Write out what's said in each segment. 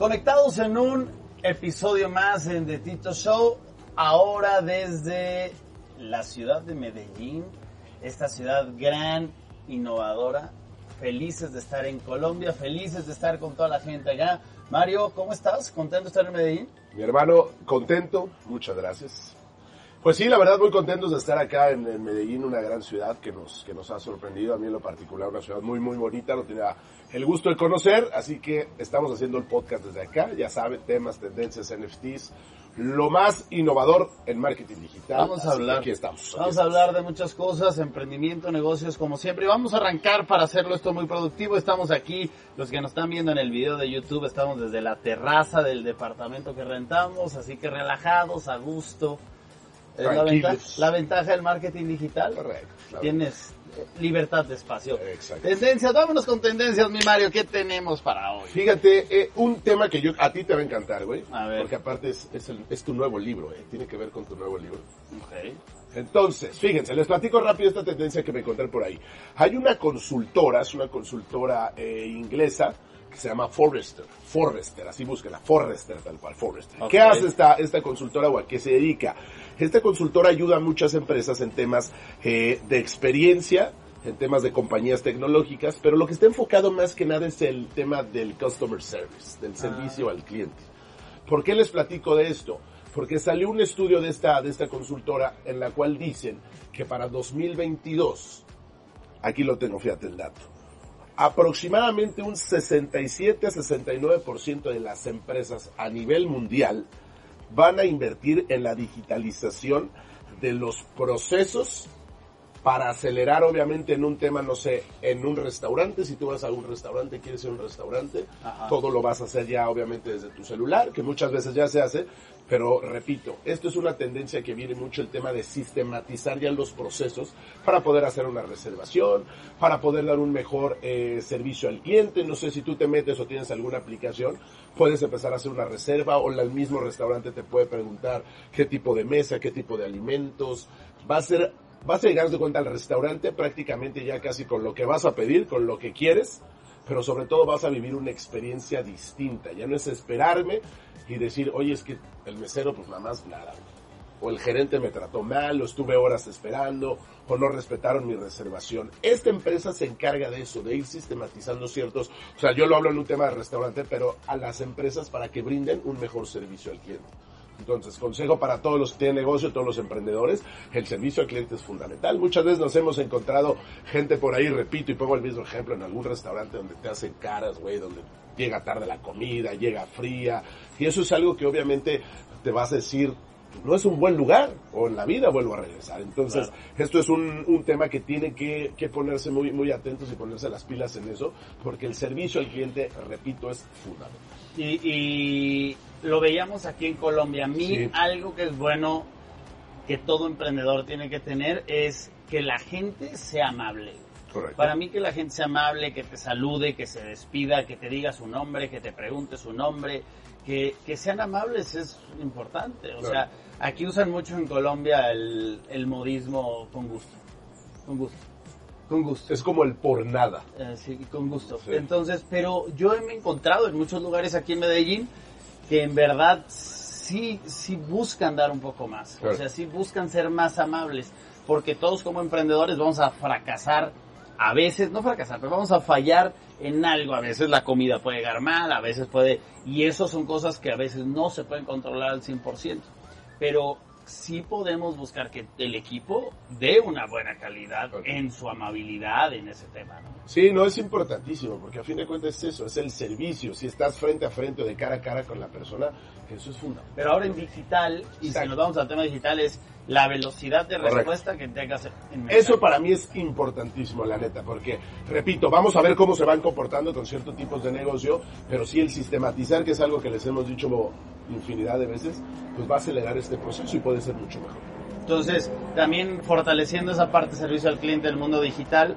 Conectados en un episodio más en The Tito Show, ahora desde la ciudad de Medellín, esta ciudad gran, innovadora, felices de estar en Colombia, felices de estar con toda la gente allá. Mario, ¿cómo estás? ¿Contento de estar en Medellín? Mi hermano, contento, muchas gracias. Pues sí, la verdad muy contentos de estar acá en, en, Medellín, una gran ciudad que nos, que nos ha sorprendido. A mí en lo particular, una ciudad muy, muy bonita, no tenía el gusto de conocer, así que estamos haciendo el podcast desde acá. Ya saben, temas, tendencias, NFTs, lo más innovador en marketing digital. Vamos a hablar. Aquí estamos. Vamos a hablar de muchas cosas, emprendimiento, negocios, como siempre. Vamos a arrancar para hacerlo esto muy productivo. Estamos aquí, los que nos están viendo en el video de YouTube, estamos desde la terraza del departamento que rentamos, así que relajados, a gusto. Es la ventaja, la ventaja del marketing digital. Correcto. Tienes libertad de espacio. Exacto. Tendencias, vámonos con tendencias, mi Mario. ¿Qué tenemos para hoy? Fíjate, eh, un tema que yo a ti te va a encantar, güey. A ver. Porque aparte es, es, el, es tu nuevo libro, eh. Tiene que ver con tu nuevo libro. Okay. Entonces, fíjense, les platico rápido esta tendencia que me encontré por ahí. Hay una consultora, es una consultora eh, inglesa, que se llama Forrester. Forrester, así búsquela, Forrester tal cual, Forrester. Okay. ¿Qué hace esta, esta consultora o a qué se dedica? Esta consultora ayuda a muchas empresas en temas eh, de experiencia, en temas de compañías tecnológicas, pero lo que está enfocado más que nada es el tema del customer service, del servicio Ah. al cliente. ¿Por qué les platico de esto? Porque salió un estudio de esta, de esta consultora en la cual dicen que para 2022, aquí lo tengo, fíjate el dato, aproximadamente un 67 a 69% de las empresas a nivel mundial van a invertir en la digitalización de los procesos para acelerar obviamente en un tema, no sé, en un restaurante, si tú vas a un restaurante, quieres ir a un restaurante, Ajá. todo lo vas a hacer ya obviamente desde tu celular, que muchas veces ya se hace, pero repito, esto es una tendencia que viene mucho el tema de sistematizar ya los procesos para poder hacer una reservación, para poder dar un mejor eh, servicio al cliente, no sé si tú te metes o tienes alguna aplicación, puedes empezar a hacer una reserva o el mismo restaurante te puede preguntar qué tipo de mesa, qué tipo de alimentos, va a ser vas a llegar de cuenta al restaurante prácticamente ya casi con lo que vas a pedir, con lo que quieres, pero sobre todo vas a vivir una experiencia distinta. Ya no es esperarme y decir, oye, es que el mesero pues nada más nada. O el gerente me trató mal, o estuve horas esperando, o no respetaron mi reservación. Esta empresa se encarga de eso, de ir sistematizando ciertos, o sea, yo lo hablo en un tema de restaurante, pero a las empresas para que brinden un mejor servicio al cliente. Entonces, consejo para todos los que tienen negocio, todos los emprendedores, el servicio al cliente es fundamental. Muchas veces nos hemos encontrado gente por ahí, repito, y pongo el mismo ejemplo, en algún restaurante donde te hacen caras, güey, donde llega tarde la comida, llega fría, y eso es algo que obviamente te vas a decir, no es un buen lugar, o en la vida vuelvo a regresar. Entonces, Claro. esto es un, un tema que tiene que, que ponerse muy, muy atentos y ponerse las pilas en eso, porque el servicio al cliente, repito, es fundamental. Y, y lo veíamos aquí en Colombia. A mí Sí. algo que es bueno que todo emprendedor tiene que tener es que la gente sea amable. Correcto. Para mí que la gente sea amable, que te salude, que se despida, que te diga su nombre, que te pregunte su nombre, que, que sean amables es importante. O Claro. sea, aquí usan mucho en Colombia el, el modismo con gusto. Con gusto. Con gusto. Es como el por nada. Eh, sí, con gusto. Sí. Entonces, pero yo me he encontrado en muchos lugares aquí en Medellín que en verdad sí, sí buscan dar un poco más. Claro. O sea, sí buscan ser más amables. Porque todos como emprendedores vamos a fracasar a veces, no fracasar, pero vamos a fallar en algo. A veces la comida puede llegar mal, a veces puede... Y eso son cosas que a veces no se pueden controlar al 100%. Pero sí podemos buscar que el equipo dé una buena calidad Ok. en su amabilidad en ese tema, ¿no? Sí, no es importantísimo, porque a fin de cuentas es eso, es el servicio. Si estás frente a frente o de cara a cara con la persona, eso es fundamental. Pero ahora en digital, y si nos vamos al tema digital, es la velocidad de Correcto. respuesta que tengas en. Eso para mí es importantísimo, la neta, porque, repito, vamos a ver cómo se van comportando con ciertos tipos de negocio, pero sí el sistematizar, que es algo que les hemos dicho infinidad de veces, pues va a acelerar este proceso y puede ser mucho mejor. Entonces, también fortaleciendo esa parte de servicio al cliente del mundo digital,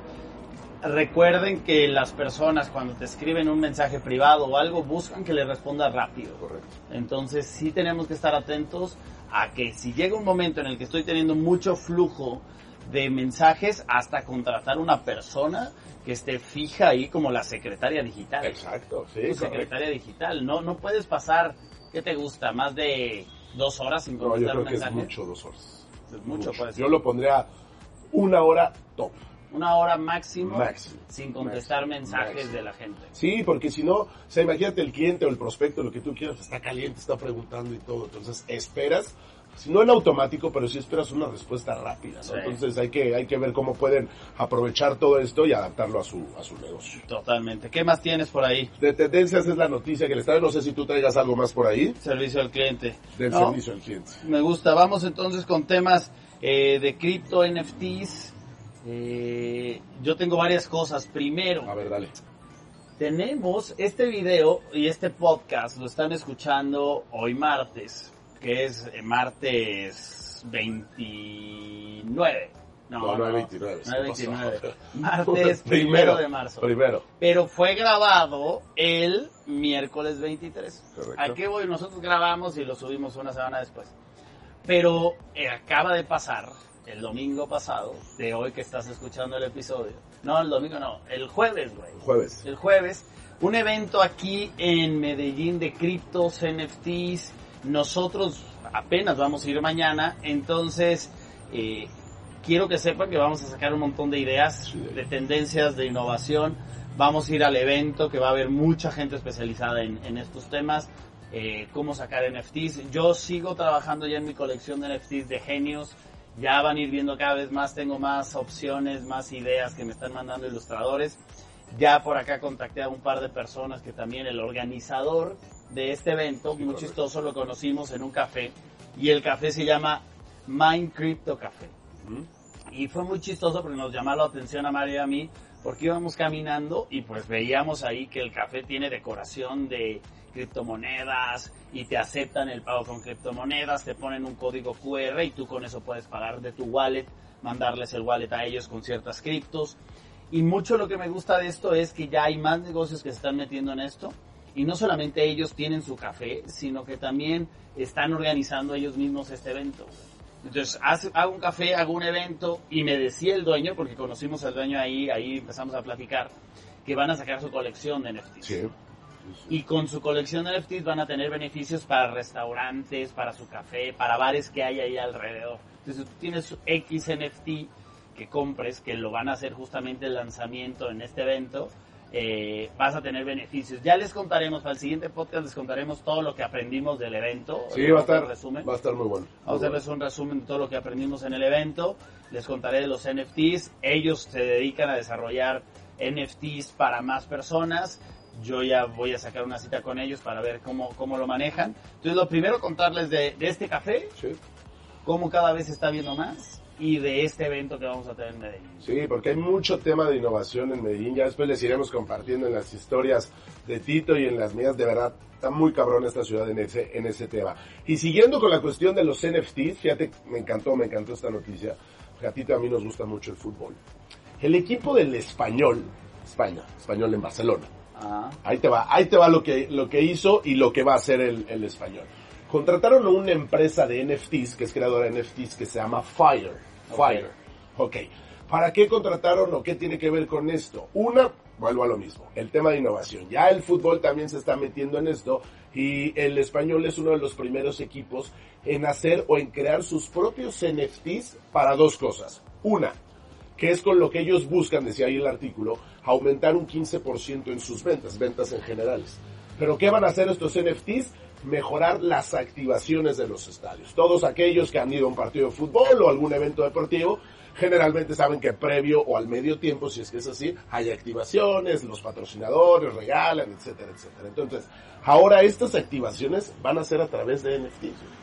recuerden que las personas cuando te escriben un mensaje privado o algo buscan que le respondas rápido. Correcto. Entonces sí tenemos que estar atentos a que si llega un momento en el que estoy teniendo mucho flujo de mensajes hasta contratar una persona que esté fija ahí como la secretaria digital. Exacto, sí. Tu secretaria digital. No, no puedes pasar, ¿qué te gusta? Más de dos horas sin No, yo contestar creo un que es mensaje. mucho dos horas. Es mucho, puede ser. Yo lo pondría una hora top. Una hora máximo, Máximo. sin contestar Máximo. mensajes Máximo. de la gente. Sí, porque si no, o sea, imagínate el cliente o el prospecto, lo que tú quieras, está caliente, está preguntando y todo. Entonces, esperas, si no en automático, pero sí esperas una respuesta rápida, ¿no? Sí. Entonces, hay que, hay que ver cómo pueden aprovechar todo esto y adaptarlo a su, a su negocio. Totalmente. ¿Qué más tienes por ahí? De tendencias es la noticia que les traigo. No sé si tú traigas algo más por ahí Servicio al cliente. del No, servicio al cliente. Me gusta. Vamos entonces con temas eh, de cripto, NFTs. Eh, yo tengo varias cosas. Primero, A ver, dale. tenemos este video y este podcast, lo están escuchando hoy martes, que es eh, martes 29. No, no 29. No ¿qué pasó? 29. Martes primero de marzo. Primero. Pero fue grabado el miércoles 23. Correcto. ¿A qué voy? Nosotros grabamos y lo subimos una semana después. Pero eh, acaba de pasar el domingo pasado, de hoy que estás escuchando el episodio. No, el domingo no, el jueves, güey. Jueves. El jueves, un evento aquí en Medellín de criptos, NFTs. Nosotros apenas vamos a ir mañana, entonces eh, quiero que sepan que vamos a sacar un montón de ideas, de tendencias, de innovación. Vamos a ir al evento que va a haber mucha gente especializada en, en estos temas. eh, cómo sacar NFTs. Yo sigo trabajando ya en mi colección de NFTs de genios. Ya van a ir viendo cada vez más, tengo más opciones, más ideas que me están mandando ilustradores. Ya por acá contacté a un par de personas que también el organizador de este evento, Sí, muy chistoso, lo conocimos en un café. Y el café se llama Mind Crypto Café. Ujú. Y fue muy chistoso porque nos llamó la atención a Mario y a mí porque íbamos caminando y pues veíamos ahí que el café tiene decoración de criptomonedas y te aceptan el pago con criptomonedas, te ponen un código QR y tú con eso puedes pagar de tu wallet, mandarles el wallet a ellos con ciertas criptos. Y mucho lo que me gusta de esto es que ya hay más negocios que se están metiendo en esto. Y no solamente ellos tienen su café, sino que también están organizando ellos mismos este evento. Entonces, hago un café, hago un evento y me decía el dueño, porque conocimos al dueño ahí, ahí empezamos a platicar, que van a sacar su colección de NFTs. Y con su colección de NFTs van a tener beneficios para restaurantes, para su café, para bares que hay ahí alrededor. Entonces, tú tienes X NFT que compres, que lo van a hacer justamente el lanzamiento en este evento, eh, vas a tener beneficios. Ya les contaremos, para el siguiente podcast les contaremos todo lo que aprendimos del evento. Sí, va a estar, resumen. va a estar muy bueno. Vamos a Muy hacerles un resumen de todo lo que aprendimos en el evento. Les contaré de los NFTs. Ellos se dedican a desarrollar NFTs para más personas. Yo ya voy a sacar una cita con ellos para ver cómo, cómo lo manejan. Entonces, lo primero, contarles de, de este café, Sí. cómo cada vez se está viendo más, y de este evento que vamos a tener en Medellín. Sí, porque hay mucho tema de innovación en Medellín. Ya después les iremos compartiendo en las historias de Tito y en las mías. De verdad, está muy cabrón esta ciudad en ese, en ese tema. Y siguiendo con la cuestión de los NFTs, fíjate, me encantó, me encantó esta noticia. Porque a Tito y a mí nos gusta mucho el fútbol. El equipo del Español, España, Español en Barcelona. Ah, Ahí te va, ahí te va lo que, lo que hizo y lo que va a hacer el, el español. Contrataron a una empresa de NFTs, que es creadora de NFTs, que se llama Fire. Fire. Ok. ¿Para qué contrataron o qué tiene que ver con esto? Una, vuelvo a lo mismo, el tema de innovación. Ya el fútbol también se está metiendo en esto y el español es uno de los primeros equipos en hacer o en crear sus propios NFTs para dos cosas. Una, que es con lo que ellos buscan, decía ahí el artículo, aumentar un 15% en sus ventas, ventas en generales. Pero ¿qué van a hacer estos NFTs? Mejorar las activaciones de los estadios. Todos aquellos que han ido a un partido de fútbol o algún evento deportivo, generalmente saben que previo o al medio tiempo, si es que es así, hay activaciones, los patrocinadores regalan, etcétera, etcétera. Entonces, ahora estas activaciones van a ser a través de NFTs.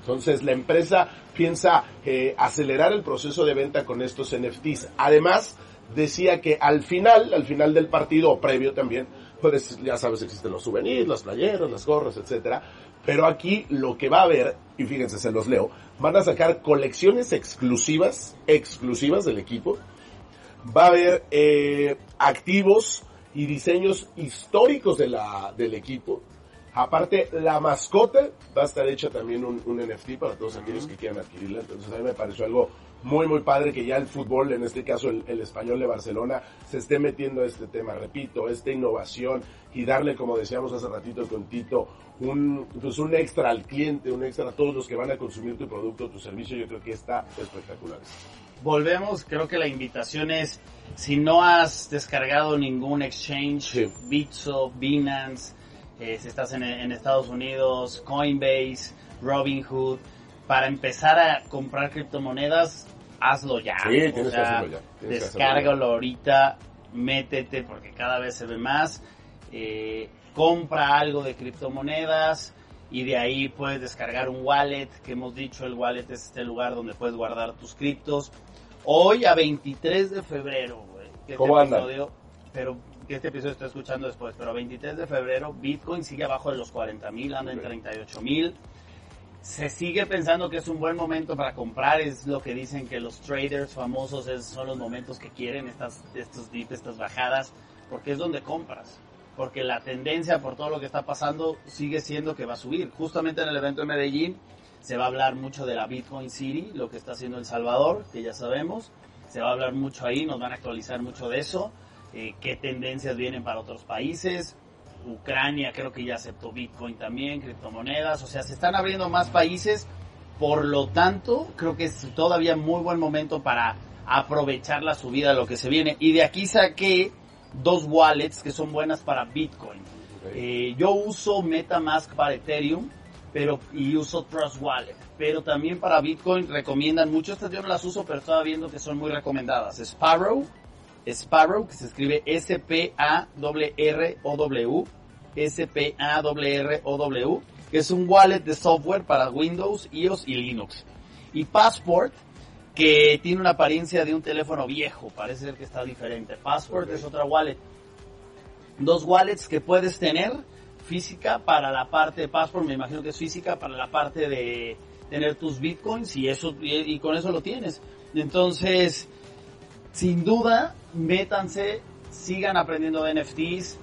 Entonces la empresa piensa eh, acelerar el proceso de venta con estos NFTs. Además, decía que al final, al final del partido o previo también, pues ya sabes, existen los souvenirs, las playeras, las gorras, etcétera. Pero aquí lo que va a haber, y fíjense, se los leo, van a sacar colecciones exclusivas, exclusivas del equipo. Va a haber eh, activos y diseños históricos de la, del equipo. Aparte, la mascota va a estar hecha también un, un NFT para todos aquellos que quieran adquirirla. Entonces a mí me pareció algo muy, muy padre que ya el fútbol, en este caso el, el, español de Barcelona, se esté metiendo a este tema. Repito, esta innovación y darle, como decíamos hace ratito con Tito, un, pues un extra al cliente, un extra a todos los que van a consumir tu producto, tu servicio, yo creo que está espectacular. Volvemos, creo que la invitación es, si no has descargado ningún exchange, sí. Bitso, Binance, eh, si estás en, en, Estados Unidos, Coinbase, Robinhood, para empezar a comprar criptomonedas, hazlo ya. Sí, tienes o sea, que hacerlo ya. Descárgalo ahorita, métete porque cada vez se ve más. Eh, compra algo de criptomonedas y de ahí puedes descargar un wallet, que hemos dicho el wallet es este lugar donde puedes guardar tus criptos. Hoy a 23 de febrero, güey. ¿Cómo episodio, pero que este episodio está escuchando después, pero 23 de febrero Bitcoin sigue abajo de los 40 mil, anda en 38 mil. Se sigue pensando que es un buen momento para comprar, es lo que dicen que los traders famosos es, son los momentos que quieren estas, estos dips, estas bajadas, porque es donde compras. Porque la tendencia por todo lo que está pasando sigue siendo que va a subir. Justamente en el evento de Medellín se va a hablar mucho de la Bitcoin City, lo que está haciendo El Salvador, que ya sabemos. Se va a hablar mucho ahí, nos van a actualizar mucho de eso. Eh, qué tendencias vienen para otros países. Ucrania creo que ya aceptó Bitcoin también, criptomonedas. O sea, se están abriendo más países. Por lo tanto, creo que es todavía muy buen momento para aprovechar la subida de lo que se viene. Y de aquí saqué dos wallets que son buenas para Bitcoin. Eh, yo uso MetaMask para Ethereum pero y uso Trust Wallet. Pero también para Bitcoin recomiendan mucho. Estas yo no las uso, pero estaba viendo que son muy recomendadas. Sparrow, Sparrow, que se escribe S-P-A-R-R-O-W, S-P-A-R-R-O-W, que es un wallet de software para Windows, iOS y Linux. Y Passport, que tiene una apariencia de un teléfono viejo, parece ser que está diferente. Passport okay. es otra wallet. Dos wallets que puedes tener física para la parte de Passport, me imagino que es física para la parte de tener tus bitcoins y eso y, y con eso lo tienes. Entonces, sin duda, métanse, sigan aprendiendo de NFTs,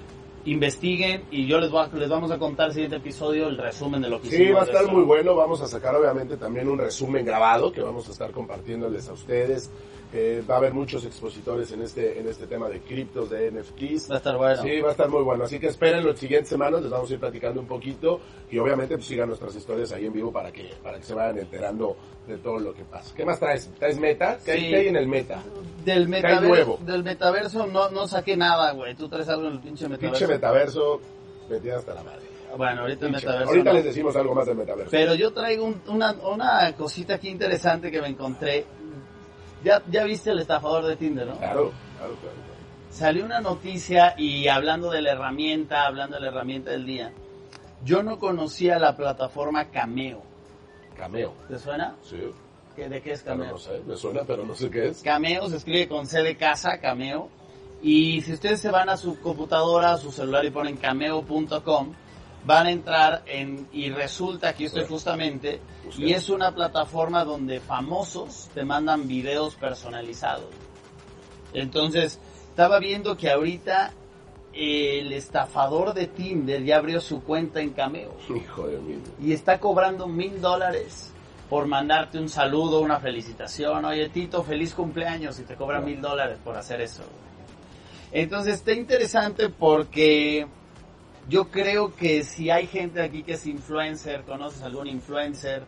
investiguen y yo les, voy a, les vamos a contar el siguiente episodio el resumen de lo que Sí, va a estar muy bueno. Vamos a sacar obviamente también un resumen grabado que vamos a estar compartiéndoles a ustedes. Eh, va a haber muchos expositores en este en este tema de criptos, de NFTs. Va a estar bueno. Sí, va a estar muy bueno. Así que esperen las siguientes semanas, les vamos a ir platicando un poquito y obviamente pues sigan nuestras historias ahí en vivo para que para que se vayan enterando de todo lo que pasa. ¿Qué más traes? ¿Traes meta? ¿Qué, Sí. hay, en el meta? Del nuevo? metaverso, del metaverso no, no saqué nada, güey. Tú traes algo en el pinche metaverso. Pinche metaverso, metida hasta la madre. Bueno, ahorita el metaverso. Ahorita no. les decimos algo más del metaverso. Pero yo traigo un- una, una cosita aquí interesante que me encontré. Ya, ya viste el estafador de Tinder, ¿no? Claro, claro, claro. Salió una noticia y hablando de la herramienta, hablando de la herramienta del día, yo no conocía la plataforma Cameo. Cameo. ¿Te suena? Sí, ¿Qué- ¿De qué es Cameo? no sé, me suena, pero no sé qué es. Cameo se escribe con C de casa, Cameo. Y si ustedes se van a su computadora, a su celular y ponen cameo.com, van a entrar en, y resulta, aquí estoy justamente, y es una plataforma donde famosos te mandan videos personalizados. Entonces, estaba viendo que ahorita el estafador de Tinder ya abrió su cuenta en Cameo Hijo de mí. y está cobrando mil dólares por mandarte un saludo, una felicitación. Oye, Tito, feliz cumpleaños y te cobra mil dólares por hacer eso. Entonces está interesante porque yo creo que si hay gente aquí que es influencer, conoces algún influencer,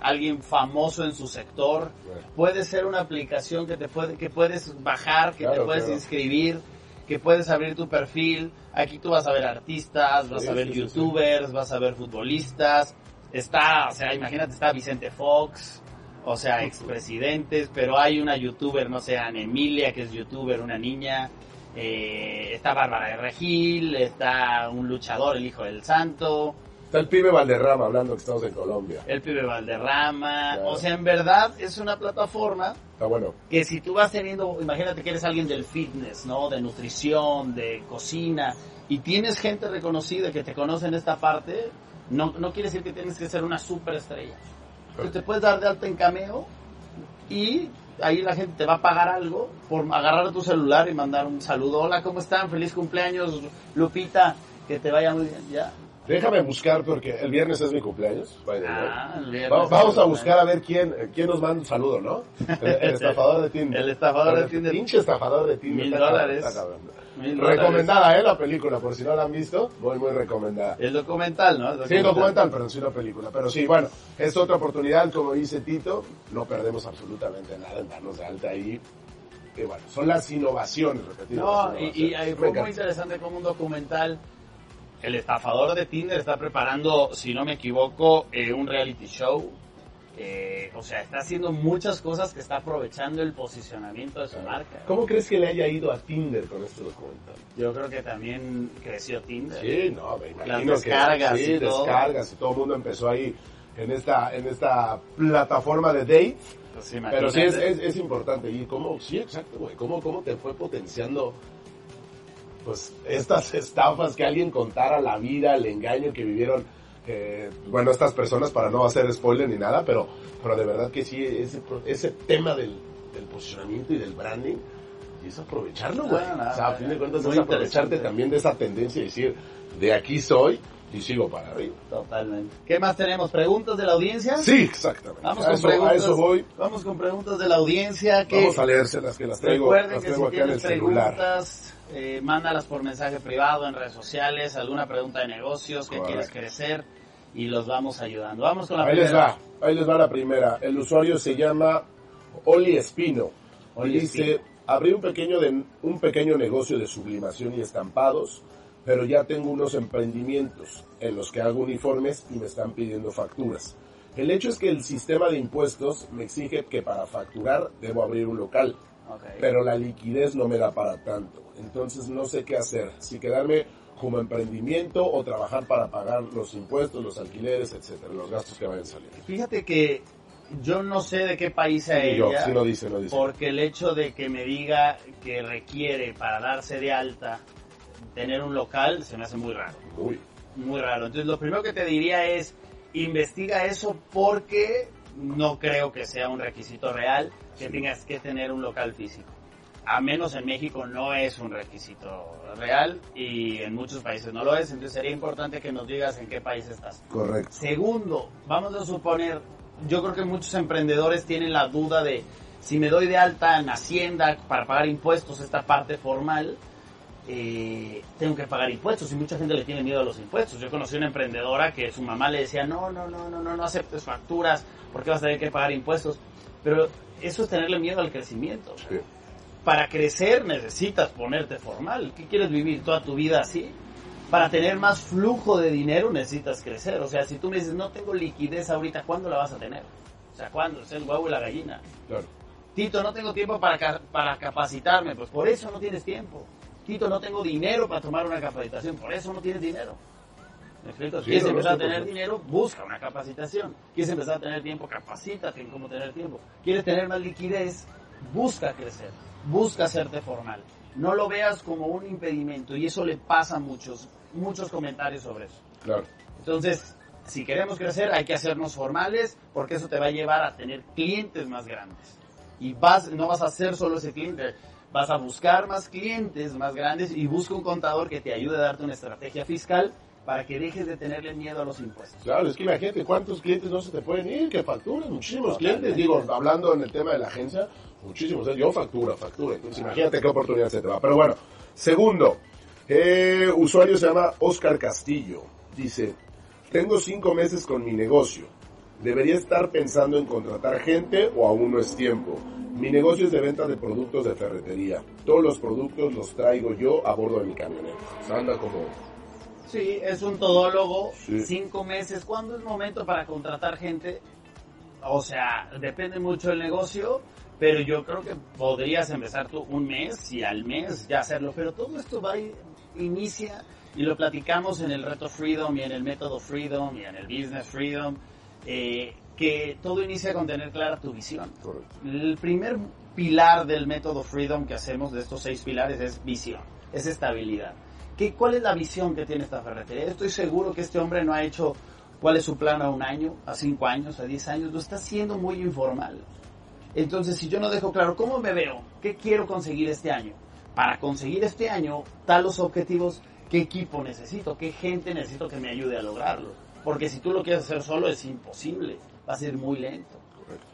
alguien famoso en su sector, Bueno. puede ser una aplicación que te puede, que puedes bajar, que te puedes claro. inscribir, que puedes abrir tu perfil. Aquí tú vas a ver artistas, vas a ver sí, sí, sí. youtubers, vas a ver futbolistas. Está, o sea, imagínate, está Vicente Fox, o sea, expresidentes, pero hay una youtuber, no sé, Ana Emilia, que es youtuber, una niña. Eh, está Bárbara de Regil, está un luchador, el hijo del santo, Está el pibe Valderrama hablando que estamos en Colombia. el pibe Valderrama. Claro. O sea, en verdad es una plataforma Está bueno. que si tú vas teniendo, imagínate que eres alguien del fitness, ¿no? De nutrición, de cocina, y tienes gente reconocida que te conoce en esta parte, no, no quiere decir que tienes que ser una superestrella. Entonces te puedes dar de alta en cameo y ahí la gente te va a pagar algo por agarrar tu celular y mandar un saludo. Hola, ¿cómo están? Feliz cumpleaños, Lupita. Que te vaya muy bien, ya. Déjame buscar porque el viernes es mi cumpleaños. Ah, el Vamos tu a buscar a ver quién, quién nos manda un saludo, ¿no? El, el estafador de Tinder. El estafador de Tinder. Pinche estafador de Tinder. Mil dólares. Recomendada, ¿eh? La película, por si no la han visto, muy, muy recomendada. Es documental, ¿no? Es Sí, documental, pero sí una película. Pero sí, bueno, es otra oportunidad, como dice Tito, no perdemos absolutamente nada en darnos de alta ahí. Y bueno, son las innovaciones, repetimos. No, las y, y innovaciones. ahí Me fue muy interesante como un documental. El estafador de Tinder está preparando, si no me equivoco, eh, un reality show. Eh, o sea, está haciendo muchas cosas que está aprovechando el posicionamiento de su marca. ¿Cómo crees que le haya ido a Tinder con este documental? Yo creo que también creció Tinder. Sí, no, me Las descargas que sí, y todo. descargas y todo el mundo empezó ahí en esta, en esta plataforma de date. Pues Pero sí es, es, es importante. Y cómo, sí, exacto, güey. ¿Cómo, ¿Cómo te fue potenciando pues estas estafas que alguien contara la vida, el engaño que vivieron, eh, bueno, estas personas, para no hacer spoiler ni nada, pero, pero de verdad que sí, ese, ese tema del, del posicionamiento y del branding, y es aprovecharlo, güey. No, o sea, a fin de cuentas es aprovecharte también de esa tendencia y decir, de aquí soy y sigo para arriba. Totalmente. ¿Qué más tenemos? ¿Preguntas de la audiencia? Sí, exactamente. Vamos a, con eso, a preguntas. eso voy. Vamos con preguntas de la audiencia. Que Vamos a leérselas, que las traigo, Recuerden las que si acá en el tienes celular. preguntas, eh, mándalas por mensaje privado en redes sociales, alguna pregunta de negocios que quieres crecer y los vamos ayudando. Vamos con la Ahí les primera. va, ahí les va la primera. El usuario se llama Oli Espino. Oli y dice, abrí un pequeño, de, un pequeño negocio de sublimación y estampados, pero ya tengo unos emprendimientos en los que hago uniformes y me están pidiendo facturas. El hecho es que el sistema de impuestos me exige que para facturar debo abrir un local, Ok. pero la liquidez no me da para tanto. Entonces no sé qué hacer, si quedarme como emprendimiento o trabajar para pagar los impuestos, los alquileres, etcétera, los gastos que vayan saliendo. Fíjate que yo no sé de qué país Y yo, ella, si no dice, no dice. porque el hecho de que me diga que requiere para darse de alta tener un local se me hace muy raro. Uy, Muy raro. Entonces lo primero que te diría es investiga eso porque no creo que sea un requisito real que Sí. tengas que tener un local físico. A menos en México no es un requisito real y en muchos países no lo es. Entonces sería importante que nos digas en qué país estás. correcto. Segundo, vamos a suponer, yo creo que muchos emprendedores tienen la duda de si me doy de alta en Hacienda para pagar impuestos, esta parte formal, eh, tengo que pagar impuestos y mucha gente le tiene miedo a los impuestos. Yo conocí una emprendedora que su mamá le decía, no, no, no, no, no, no aceptes facturas porque vas a tener que pagar impuestos. Pero eso es tenerle miedo al crecimiento. Sí. Para crecer necesitas ponerte formal. ¿Qué quieres vivir toda tu vida así? Para tener más flujo de dinero necesitas crecer. O sea, si tú me dices, no tengo liquidez ahorita, ¿cuándo la vas a tener? O sea, ¿cuándo? Es el huevo y la gallina. Claro. Tito, no tengo tiempo para, para capacitarme. Pues por eso no tienes tiempo. Tito, no tengo dinero para tomar una capacitación. Por eso no tienes dinero. ¿Me explico? Sí, ¿Quieres no, no, empezar a tener dinero? Busca una capacitación. ¿Quieres empezar a tener tiempo? Capacítate en cómo tener tiempo. ¿Quieres tener más liquidez? Busca crecer. Busca hacerte formal. No lo veas como un impedimento. Y eso le pasa a muchos, muchos comentarios sobre eso. Claro. Entonces, si queremos crecer, hay que hacernos formales porque eso te va a llevar a tener clientes más grandes. Y vas, no vas a ser solo ese cliente, vas a buscar más clientes más grandes y busca un contador que te ayude a darte una estrategia fiscal para que dejes de tenerle miedo a los impuestos. Claro, es que imagínate cuántos clientes no se te pueden ir, que facturan, muchísimos clientes. Digo, hablando en el tema de la agencia, muchísimos. ¿eh? Yo factura, factura. Entonces imagínate qué oportunidad se te va. Pero bueno, segundo, eh, usuario se llama Oscar Castillo. Dice, tengo cinco meses con mi negocio. ¿Debería estar pensando en contratar gente o aún no es tiempo? Mi negocio es de venta de productos de ferretería. Todos los productos los traigo yo a bordo de mi camioneta. O sea, anda como... Sí, es un todólogo, Sí. cinco meses. ¿Cuándo es momento para contratar gente? O sea, depende mucho del negocio, pero yo creo que podrías empezar tú un mes y al mes ya hacerlo. Pero todo esto va y inicia y lo platicamos en el reto Freedom y en el método Freedom y en el Business Freedom, eh, que todo inicia con tener clara tu visión. Correcto. El primer pilar del método Freedom que hacemos de estos seis pilares es visión, es estabilidad. ¿Qué, ¿Cuál es la visión que tiene esta ferretería? Estoy seguro que este hombre no ha hecho cuál es su plan a un año, a cinco años, a diez años, lo está haciendo muy informal. Entonces, si yo no dejo claro cómo me veo, qué quiero conseguir este año, para conseguir este año, tal los objetivos, qué equipo necesito, qué gente necesito que me ayude a lograrlo. Porque si tú lo quieres hacer solo es imposible, va a ser muy lento.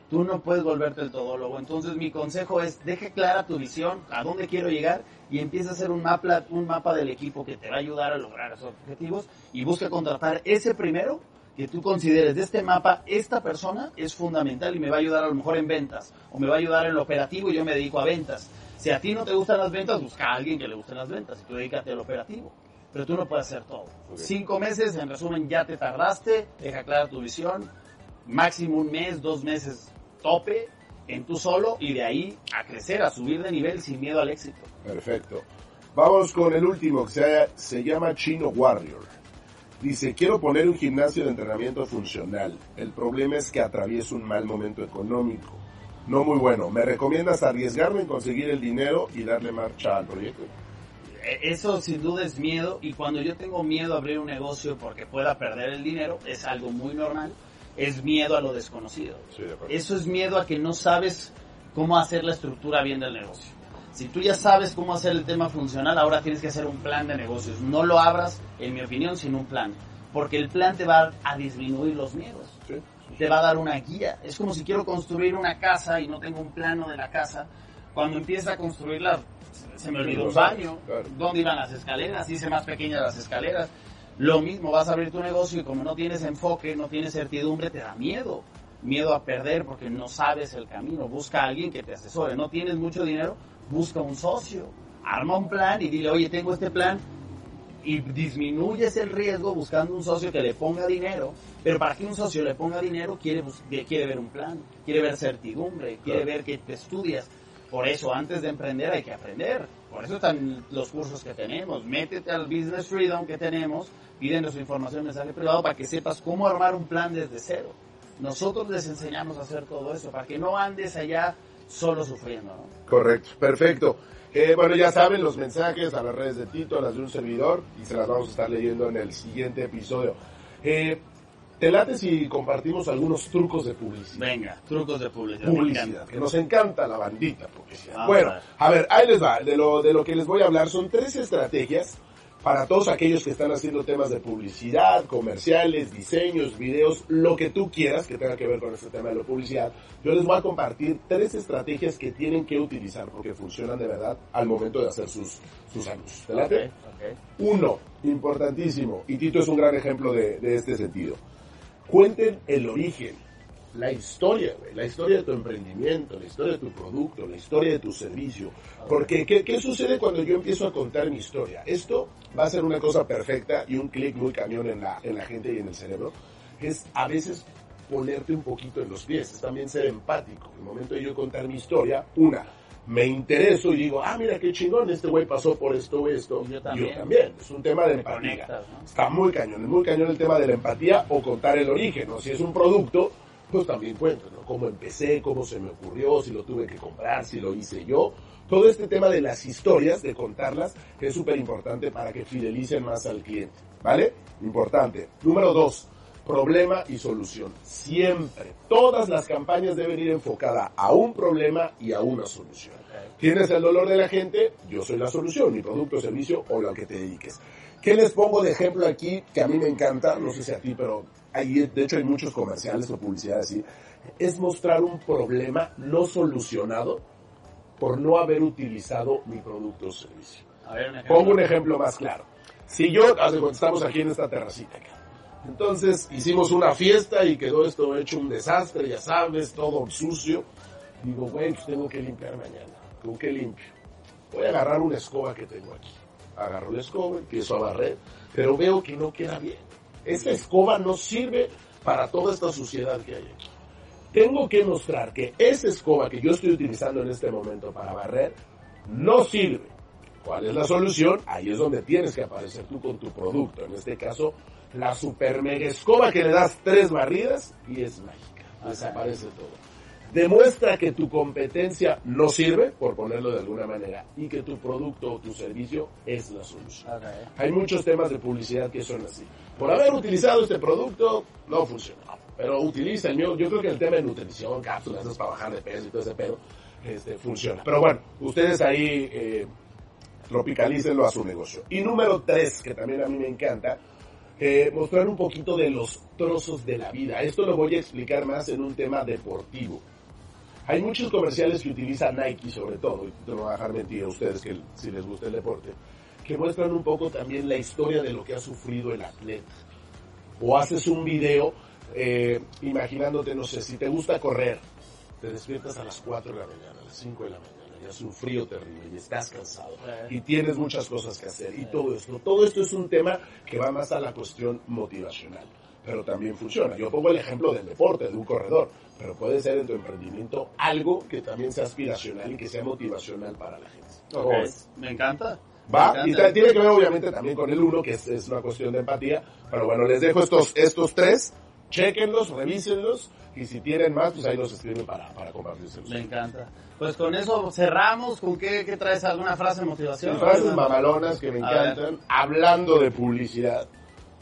Tú no puedes volverte el todólogo. Entonces mi consejo es, deje clara tu visión, a dónde quiero llegar y empieza a hacer un mapa, un mapa del equipo que te va a ayudar a lograr esos objetivos y busca contratar ese primero que tú consideres de este mapa, esta persona es fundamental y me va a ayudar a lo mejor en ventas o me va a ayudar en lo operativo y yo me dedico a ventas. Si a ti no te gustan las ventas, busca a alguien que le gusten las ventas y tú dedícate al operativo. Pero tú no puedes hacer todo. Cinco meses, en resumen, ya te tardaste, deja clara tu visión, máximo un mes, dos meses tope en tú solo y de ahí a crecer, a subir de nivel sin miedo al éxito. Perfecto. Vamos con el último, que se, se llama Chino Warrior. Dice, quiero poner un gimnasio de entrenamiento funcional. El problema es que atravieso un mal momento económico. No muy bueno. ¿Me recomiendas arriesgarme en conseguir el dinero y darle marcha al proyecto? E, eso sin duda es miedo y cuando yo tengo miedo a abrir un negocio porque pueda perder el dinero, es algo muy normal es miedo a lo desconocido. Eso es miedo a que no sabes cómo hacer la estructura bien del negocio. Si tú ya sabes cómo hacer el tema funcional, ahora tienes que hacer un plan de negocios. No lo abras, en mi opinión, sin un plan. Porque el plan te va a disminuir los miedos. Te va a dar una guía. Es como si quiero construir una casa y no tengo un plano de la casa. Cuando empieza a construirla, se me olvidó un baño. ¿Dónde iban las escaleras? Hice más pequeñas las escaleras lo mismo, vas a abrir tu negocio y como no tienes enfoque, no tienes certidumbre, te da miedo. Miedo a perder porque no sabes el camino. Busca a alguien que te asesore. No tienes mucho dinero, busca un socio. Arma un plan y dile, oye, tengo este plan. Y disminuyes el riesgo buscando un socio que le ponga dinero. Pero para que un socio le ponga dinero, quiere, quiere ver un plan, quiere ver certidumbre, quiere ver que te estudias. Por eso, antes de emprender, hay que aprender. Por eso están los cursos que tenemos. Métete al Business Freedom que tenemos pídenos información en mensaje privado para que sepas cómo armar un plan desde cero. Nosotros les enseñamos a hacer todo eso para que no andes allá solo sufriendo. ¿no? Correcto, perfecto. Eh, bueno, ya saben los mensajes a las redes de Tito, las de un servidor, y se las vamos a estar leyendo en el siguiente episodio. Eh, ¿Te late si compartimos algunos trucos de publicidad? Venga, trucos de publicidad. Publicidad, que nos encanta la bandita publicidad. bueno, a ver, ahí les va. De lo, de lo que les voy a hablar son tres estrategias para todos aquellos que están haciendo temas de publicidad, comerciales, diseños, videos, lo que tú quieras que tenga que ver con este tema de la publicidad, yo les voy a compartir tres estrategias que tienen que utilizar porque funcionan de verdad al momento de hacer sus, sus anuncios. Uno, importantísimo, y Tito es un gran ejemplo de, de este sentido. Cuenten el origen la historia, la historia de tu emprendimiento, la historia de tu producto, la historia de tu servicio. Porque, ¿qué, ¿qué, sucede cuando yo empiezo a contar mi historia? Esto va a ser una cosa perfecta y un clic muy cañón en la, en la gente y en el cerebro. Es a veces ponerte un poquito en los pies, es también ser empático. En el momento de yo contar mi historia, una, me intereso y digo, ah, mira qué chingón, este güey pasó por esto esto. Yo también. Yo también. Es un tema de empatía. Está muy cañón, es muy cañón el tema de la empatía o contar el origen. O si es un producto, pues también cuento, ¿no? Cómo empecé, cómo se me ocurrió, si lo tuve que comprar, si lo hice yo. Todo este tema de las historias, de contarlas, que es súper importante para que fidelicen más al cliente, ¿vale? Importante. Número dos, problema y solución. Siempre, todas las campañas deben ir enfocadas a un problema y a una solución. ¿Tienes el dolor de la gente? Yo soy la solución, mi producto, servicio o lo que te dediques. ¿Qué les pongo de ejemplo aquí que a mí me encanta? No sé si a ti, pero de hecho hay muchos comerciales o publicidad así, es mostrar un problema no solucionado por no haber utilizado mi producto o servicio. Pongo un ejemplo más claro. Si yo, estamos aquí en esta terracita entonces hicimos una fiesta y quedó esto hecho un desastre, ya sabes, todo sucio. Digo, güey, pues tengo que limpiar mañana. ¿Con qué limpio? Voy a agarrar una escoba que tengo aquí. Agarro la escoba, empiezo a barrer, pero veo que no queda bien esta escoba no sirve para toda esta suciedad que hay aquí. Tengo que mostrar que esa escoba que yo estoy utilizando en este momento para barrer no sirve. ¿Cuál es la solución? Ahí es donde tienes que aparecer tú con tu producto. En este caso, la super mega escoba que le das tres barridas y es mágica. Desaparece todo demuestra que tu competencia no sirve, por ponerlo de alguna manera, y que tu producto o tu servicio es la solución. Hay muchos temas de publicidad que son así. Por haber utilizado este producto, no funcionó. Pero utiliza el mío, yo creo que el tema de nutrición, cápsulas, para bajar de peso y todo ese pedo, este, funciona. Pero bueno, ustedes ahí eh, tropicalícenlo a su negocio. Y número tres, que también a mí me encanta, eh, mostrar un poquito de los trozos de la vida. Esto lo voy a explicar más en un tema deportivo. Hay muchos comerciales que utilizan Nike sobre todo, y no voy a dejar mentir a ustedes que si les gusta el deporte, que muestran un poco también la historia de lo que ha sufrido el atleta. O haces un video eh, imaginándote, no sé, si te gusta correr, te despiertas a las 4 de la mañana, a las 5 de la mañana, y hace un frío terrible y estás cansado y tienes muchas cosas que hacer y todo esto. Todo esto es un tema que va más a la cuestión motivacional, pero también funciona. Yo pongo el ejemplo del deporte, de un corredor, pero puede ser en tu emprendimiento algo que también sea aspiracional y que sea motivacional para la gente. Ok, Me encanta. ¿Va? Y tiene que ver obviamente también con el uno, que es, es una cuestión de empatía. Pero bueno, les dejo estos, estos tres, chequenlos, revísenlos, y si tienen más, pues ahí los escriben para, para compartírselos. Me encanta. Pues con eso cerramos. ¿Con qué, qué traes? ¿Alguna frase de motivación? Frases mamalonas que me encantan, hablando de publicidad,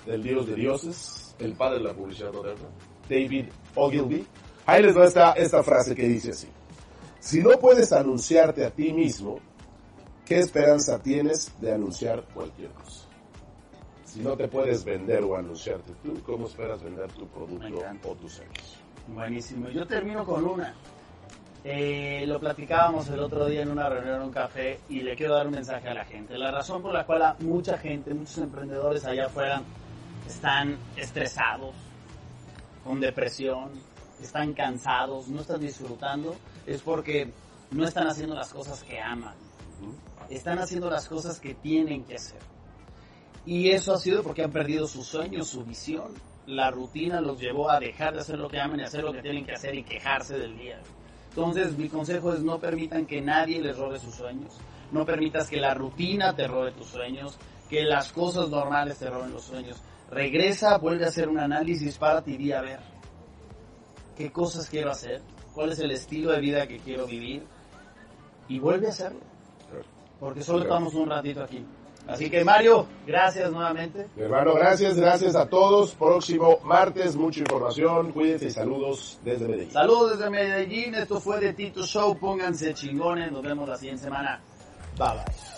del dios de dioses, el padre de la publicidad moderna, David Ogilvy. Ahí les va esta, esta frase que dice así. Si no puedes anunciarte a ti mismo, ¿qué esperanza tienes de anunciar cualquier cosa? Si no te puedes vender o anunciarte tú, ¿cómo esperas vender tu producto o tus servicios? Buenísimo. Yo termino con una. Eh, lo platicábamos el otro día en una reunión en un café y le quiero dar un mensaje a la gente. La razón por la cual mucha gente, muchos emprendedores allá afuera están estresados, con depresión, están cansados, no están disfrutando, es porque no están haciendo las cosas que aman. Están haciendo las cosas que tienen que hacer. Y eso ha sido porque han perdido sus sueños, su visión. La rutina los llevó a dejar de hacer lo que aman y hacer lo que tienen que hacer y quejarse del día. Entonces, mi consejo es no permitan que nadie les robe sus sueños. No permitas que la rutina te robe tus sueños, que las cosas normales te roben los sueños. Regresa, vuelve a hacer un análisis, párate y di a ver qué cosas quiero hacer, cuál es el estilo de vida que quiero vivir y vuelve a hacerlo. Porque solo estamos un ratito aquí. Así que Mario, gracias nuevamente. Mi hermano, gracias, gracias a todos. Próximo martes, mucha información. Cuídense y saludos desde Medellín. Saludos desde Medellín, esto fue de Tito Show, pónganse chingones, nos vemos la siguiente semana. Bye bye.